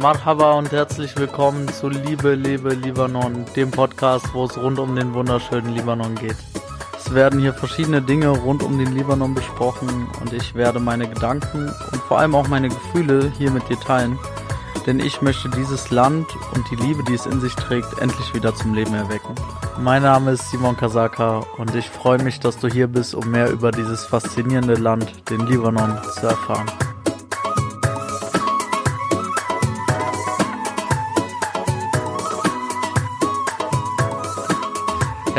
Marhaba und herzlich willkommen zu Liebe, Lebe, Libanon, dem Podcast, wo es rund um den wunderschönen Libanon geht. Es werden hier verschiedene Dinge rund um den Libanon besprochen und ich werde meine Gedanken und vor allem auch meine Gefühle hier mit dir teilen, denn ich möchte dieses Land und die Liebe, die es in sich trägt, endlich wieder zum Leben erwecken. Mein Name ist Simon Kasaka und ich freue mich, dass du hier bist, um mehr über dieses faszinierende Land, den Libanon, zu erfahren.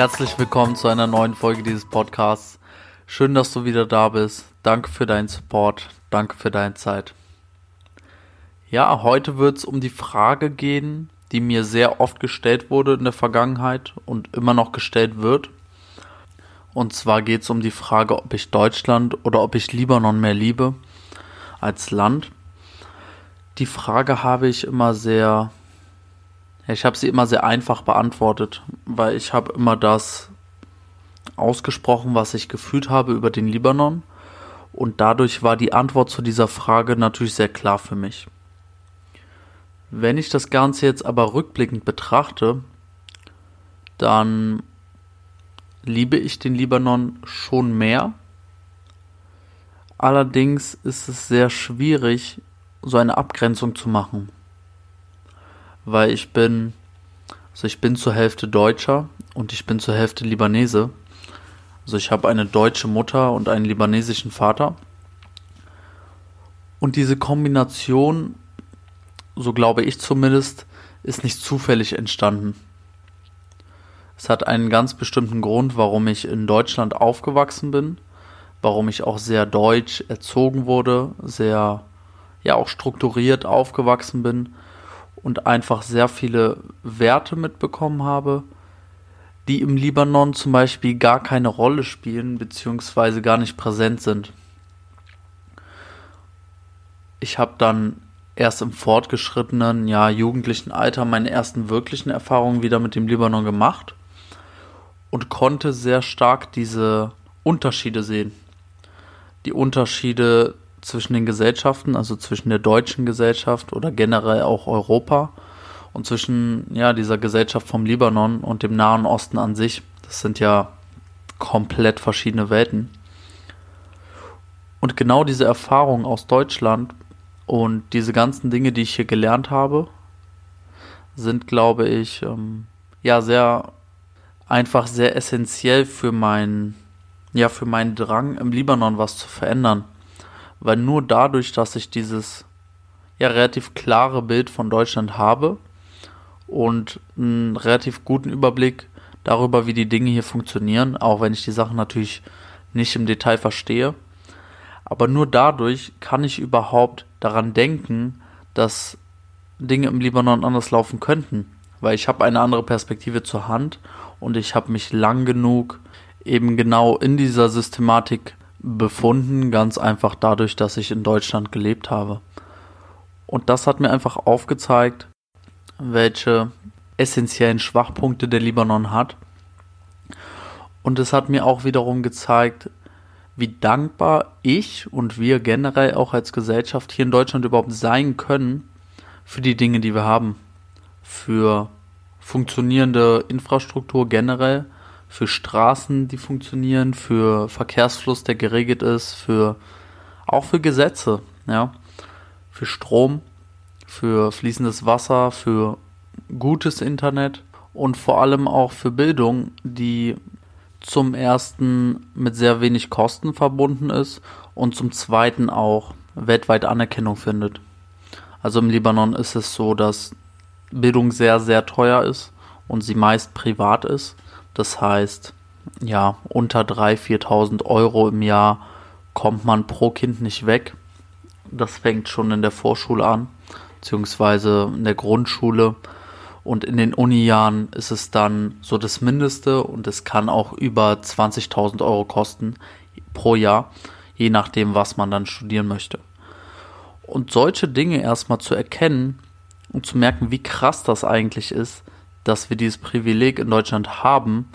Herzlich willkommen zu einer neuen Folge dieses Podcasts. Schön, dass du wieder da bist. Danke für deinen Support. Danke für deine Zeit. Ja, heute wird es um die Frage gehen, die mir sehr oft gestellt wurde in der Vergangenheit und immer noch gestellt wird. Und zwar geht es um die Frage, ob ich Deutschland oder ob ich Libanon mehr liebe als Land. Die Frage habe ich immer sehr ich habe sie immer sehr einfach beantwortet, weil ich habe immer das ausgesprochen, was ich gefühlt habe über den Libanon. Und dadurch war die Antwort zu dieser Frage natürlich sehr klar für mich. Wenn ich das Ganze jetzt aber rückblickend betrachte, dann liebe ich den Libanon schon mehr. Allerdings ist es sehr schwierig, so eine Abgrenzung zu machen weil ich bin, also ich bin zur Hälfte Deutscher und ich bin zur Hälfte Libanese. Also ich habe eine deutsche Mutter und einen libanesischen Vater. Und diese Kombination, so glaube ich zumindest, ist nicht zufällig entstanden. Es hat einen ganz bestimmten Grund, warum ich in Deutschland aufgewachsen bin, warum ich auch sehr deutsch erzogen wurde, sehr ja auch strukturiert aufgewachsen bin und einfach sehr viele Werte mitbekommen habe, die im Libanon zum Beispiel gar keine Rolle spielen beziehungsweise gar nicht präsent sind. Ich habe dann erst im fortgeschrittenen, ja, jugendlichen Alter meine ersten wirklichen Erfahrungen wieder mit dem Libanon gemacht und konnte sehr stark diese Unterschiede sehen. Die Unterschiede zwischen den Gesellschaften, also zwischen der deutschen Gesellschaft oder generell auch Europa und zwischen ja dieser Gesellschaft vom Libanon und dem Nahen Osten an sich. Das sind ja komplett verschiedene Welten. Und genau diese Erfahrung aus Deutschland und diese ganzen Dinge, die ich hier gelernt habe, sind, glaube ich, ähm, ja sehr einfach sehr essentiell für meinen ja für meinen Drang im Libanon was zu verändern weil nur dadurch, dass ich dieses ja relativ klare Bild von Deutschland habe und einen relativ guten Überblick darüber, wie die Dinge hier funktionieren, auch wenn ich die Sachen natürlich nicht im Detail verstehe. Aber nur dadurch kann ich überhaupt daran denken, dass Dinge im Libanon anders laufen könnten, weil ich habe eine andere Perspektive zur Hand und ich habe mich lang genug eben genau in dieser Systematik befunden, ganz einfach dadurch, dass ich in Deutschland gelebt habe. Und das hat mir einfach aufgezeigt, welche essentiellen Schwachpunkte der Libanon hat. Und es hat mir auch wiederum gezeigt, wie dankbar ich und wir generell auch als Gesellschaft hier in Deutschland überhaupt sein können für die Dinge, die wir haben. Für funktionierende Infrastruktur generell, für Straßen, die funktionieren, für Verkehrsfluss, der geregelt ist, für auch für Gesetze, ja, für Strom, für fließendes Wasser, für gutes Internet und vor allem auch für Bildung, die zum ersten mit sehr wenig Kosten verbunden ist und zum zweiten auch weltweit Anerkennung findet. Also im Libanon ist es so, dass Bildung sehr, sehr teuer ist und sie meist privat ist. Das heißt, ja, unter 3.000, 4.000 Euro im Jahr kommt man pro Kind nicht weg. Das fängt schon in der Vorschule an, beziehungsweise in der Grundschule. Und in den Uni-Jahren ist es dann so das Mindeste und es kann auch über 20.000 Euro kosten pro Jahr, je nachdem, was man dann studieren möchte. Und solche Dinge erstmal zu erkennen und zu merken, wie krass das eigentlich ist, dass wir dieses Privileg in Deutschland haben,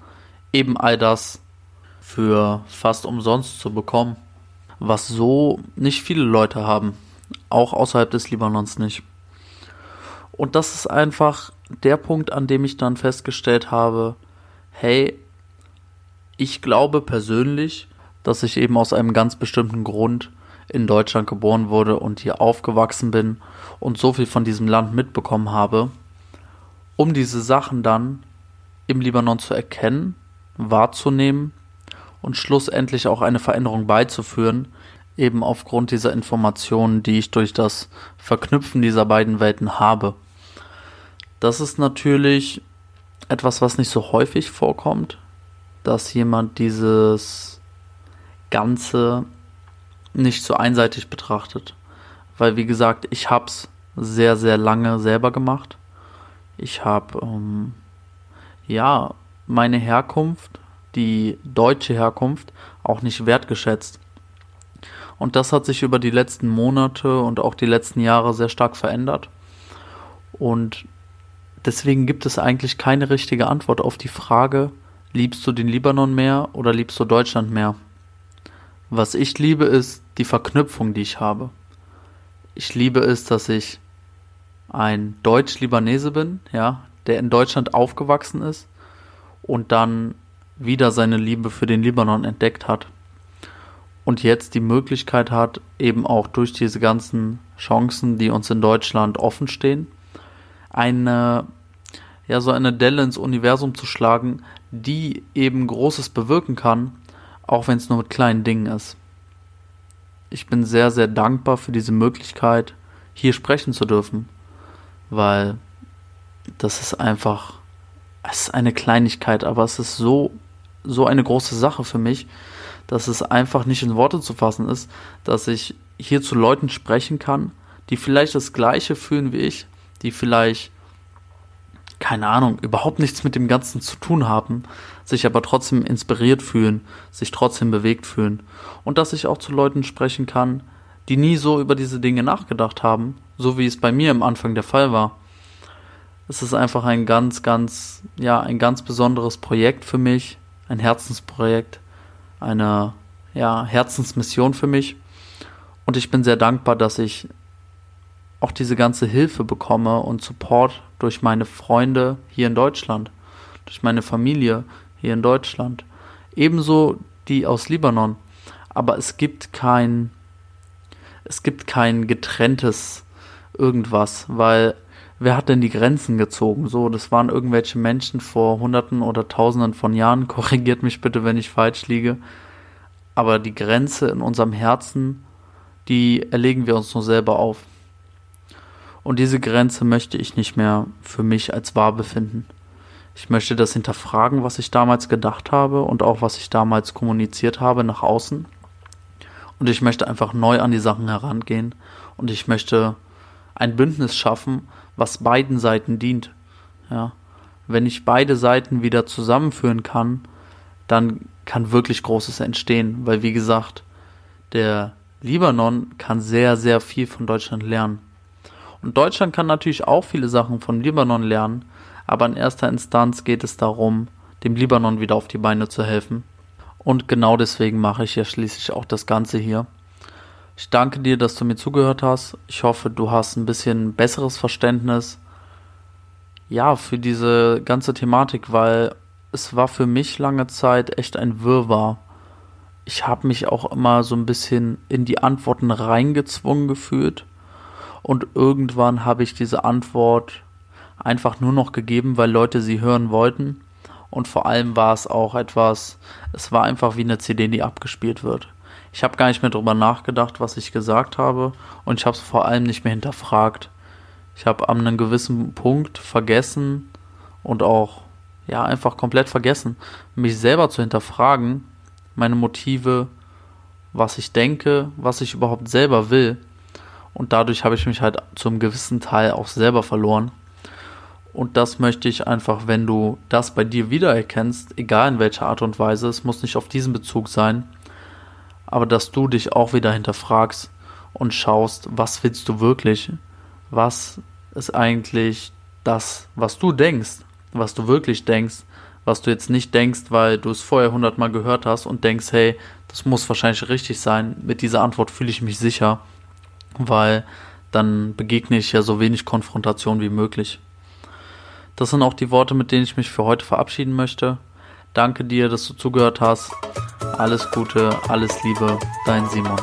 eben all das für fast umsonst zu bekommen, was so nicht viele Leute haben, auch außerhalb des Libanons nicht. Und das ist einfach der Punkt, an dem ich dann festgestellt habe, hey, ich glaube persönlich, dass ich eben aus einem ganz bestimmten Grund in Deutschland geboren wurde und hier aufgewachsen bin und so viel von diesem Land mitbekommen habe, um diese Sachen dann im Libanon zu erkennen, wahrzunehmen und schlussendlich auch eine Veränderung beizuführen, eben aufgrund dieser Informationen, die ich durch das Verknüpfen dieser beiden Welten habe. Das ist natürlich etwas, was nicht so häufig vorkommt, dass jemand dieses Ganze nicht so einseitig betrachtet. Weil, wie gesagt, ich habe es sehr, sehr lange selber gemacht. Ich habe, ähm, ja, meine Herkunft, die deutsche Herkunft, auch nicht wertgeschätzt. Und das hat sich über die letzten Monate und auch die letzten Jahre sehr stark verändert. Und deswegen gibt es eigentlich keine richtige Antwort auf die Frage, liebst du den Libanon mehr oder liebst du Deutschland mehr? Was ich liebe, ist die Verknüpfung, die ich habe. Ich liebe es, dass ich ein Deutsch-Libanese bin, ja, der in Deutschland aufgewachsen ist und dann wieder seine Liebe für den Libanon entdeckt hat und jetzt die Möglichkeit hat, eben auch durch diese ganzen Chancen, die uns in Deutschland offen stehen, eine ja so eine Delle ins Universum zu schlagen, die eben Großes bewirken kann, auch wenn es nur mit kleinen Dingen ist. Ich bin sehr, sehr dankbar für diese Möglichkeit, hier sprechen zu dürfen, weil das ist einfach, es ist eine Kleinigkeit, aber es ist so, so eine große Sache für mich, dass es einfach nicht in Worte zu fassen ist, dass ich hier zu Leuten sprechen kann, die vielleicht das Gleiche fühlen wie ich, die vielleicht keine Ahnung, überhaupt nichts mit dem Ganzen zu tun haben, sich aber trotzdem inspiriert fühlen, sich trotzdem bewegt fühlen. Und dass ich auch zu Leuten sprechen kann, die nie so über diese Dinge nachgedacht haben, so wie es bei mir am Anfang der Fall war. Es ist einfach ein ganz, ganz, ja, ein ganz besonderes Projekt für mich, ein Herzensprojekt, eine, ja, Herzensmission für mich. Und ich bin sehr dankbar, dass ich auch diese ganze Hilfe bekomme und Support durch meine Freunde hier in Deutschland, durch meine Familie hier in Deutschland, ebenso die aus Libanon. Aber es gibt kein, es gibt kein getrenntes irgendwas, weil wer hat denn die Grenzen gezogen? So, das waren irgendwelche Menschen vor Hunderten oder Tausenden von Jahren. Korrigiert mich bitte, wenn ich falsch liege. Aber die Grenze in unserem Herzen, die erlegen wir uns nur selber auf. Und diese Grenze möchte ich nicht mehr für mich als wahr befinden. Ich möchte das hinterfragen, was ich damals gedacht habe und auch was ich damals kommuniziert habe nach außen. Und ich möchte einfach neu an die Sachen herangehen und ich möchte ein Bündnis schaffen, was beiden Seiten dient. Ja. Wenn ich beide Seiten wieder zusammenführen kann, dann kann wirklich Großes entstehen, weil wie gesagt, der Libanon kann sehr, sehr viel von Deutschland lernen. Und Deutschland kann natürlich auch viele Sachen von Libanon lernen, aber in erster Instanz geht es darum, dem Libanon wieder auf die Beine zu helfen. Und genau deswegen mache ich ja schließlich auch das Ganze hier. Ich danke dir, dass du mir zugehört hast. Ich hoffe, du hast ein bisschen besseres Verständnis, ja, für diese ganze Thematik, weil es war für mich lange Zeit echt ein Wirrwarr. Ich habe mich auch immer so ein bisschen in die Antworten reingezwungen gefühlt und irgendwann habe ich diese Antwort einfach nur noch gegeben, weil Leute sie hören wollten. Und vor allem war es auch etwas, es war einfach wie eine CD, die abgespielt wird. Ich habe gar nicht mehr darüber nachgedacht, was ich gesagt habe und ich habe es vor allem nicht mehr hinterfragt. Ich habe an einem gewissen Punkt vergessen und auch ja einfach komplett vergessen, mich selber zu hinterfragen, meine Motive, was ich denke, was ich überhaupt selber will. Und dadurch habe ich mich halt zum gewissen Teil auch selber verloren. Und das möchte ich einfach, wenn du das bei dir wiedererkennst, egal in welcher Art und Weise, es muss nicht auf diesen Bezug sein, aber dass du dich auch wieder hinterfragst und schaust, was willst du wirklich? Was ist eigentlich das, was du denkst, was du wirklich denkst, was du jetzt nicht denkst, weil du es vorher hundertmal gehört hast und denkst, hey, das muss wahrscheinlich richtig sein, mit dieser Antwort fühle ich mich sicher weil dann begegne ich ja so wenig Konfrontation wie möglich. Das sind auch die Worte, mit denen ich mich für heute verabschieden möchte. Danke dir, dass du zugehört hast. Alles Gute, alles Liebe, dein Simon.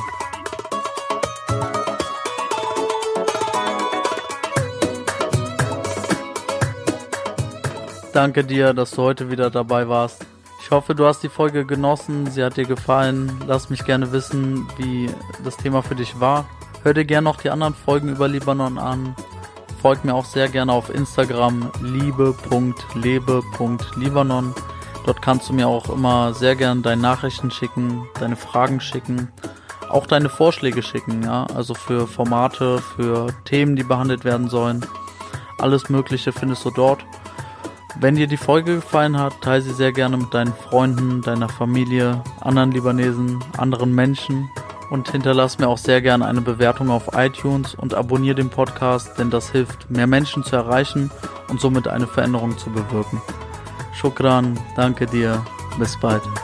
Danke dir, dass du heute wieder dabei warst. Ich hoffe, du hast die Folge genossen, sie hat dir gefallen. Lass mich gerne wissen, wie das Thema für dich war. Hör dir gerne noch die anderen Folgen über Libanon an. Folg mir auch sehr gerne auf Instagram liebe.lebe.libanon. Dort kannst du mir auch immer sehr gerne deine Nachrichten schicken, deine Fragen schicken, auch deine Vorschläge schicken, ja, also für Formate, für Themen, die behandelt werden sollen. Alles Mögliche findest du dort. Wenn dir die Folge gefallen hat, teile sie sehr gerne mit deinen Freunden, deiner Familie, anderen Libanesen, anderen Menschen und hinterlass mir auch sehr gerne eine Bewertung auf iTunes und abonniere den Podcast, denn das hilft, mehr Menschen zu erreichen und somit eine Veränderung zu bewirken. Shukran, danke dir, bis bald.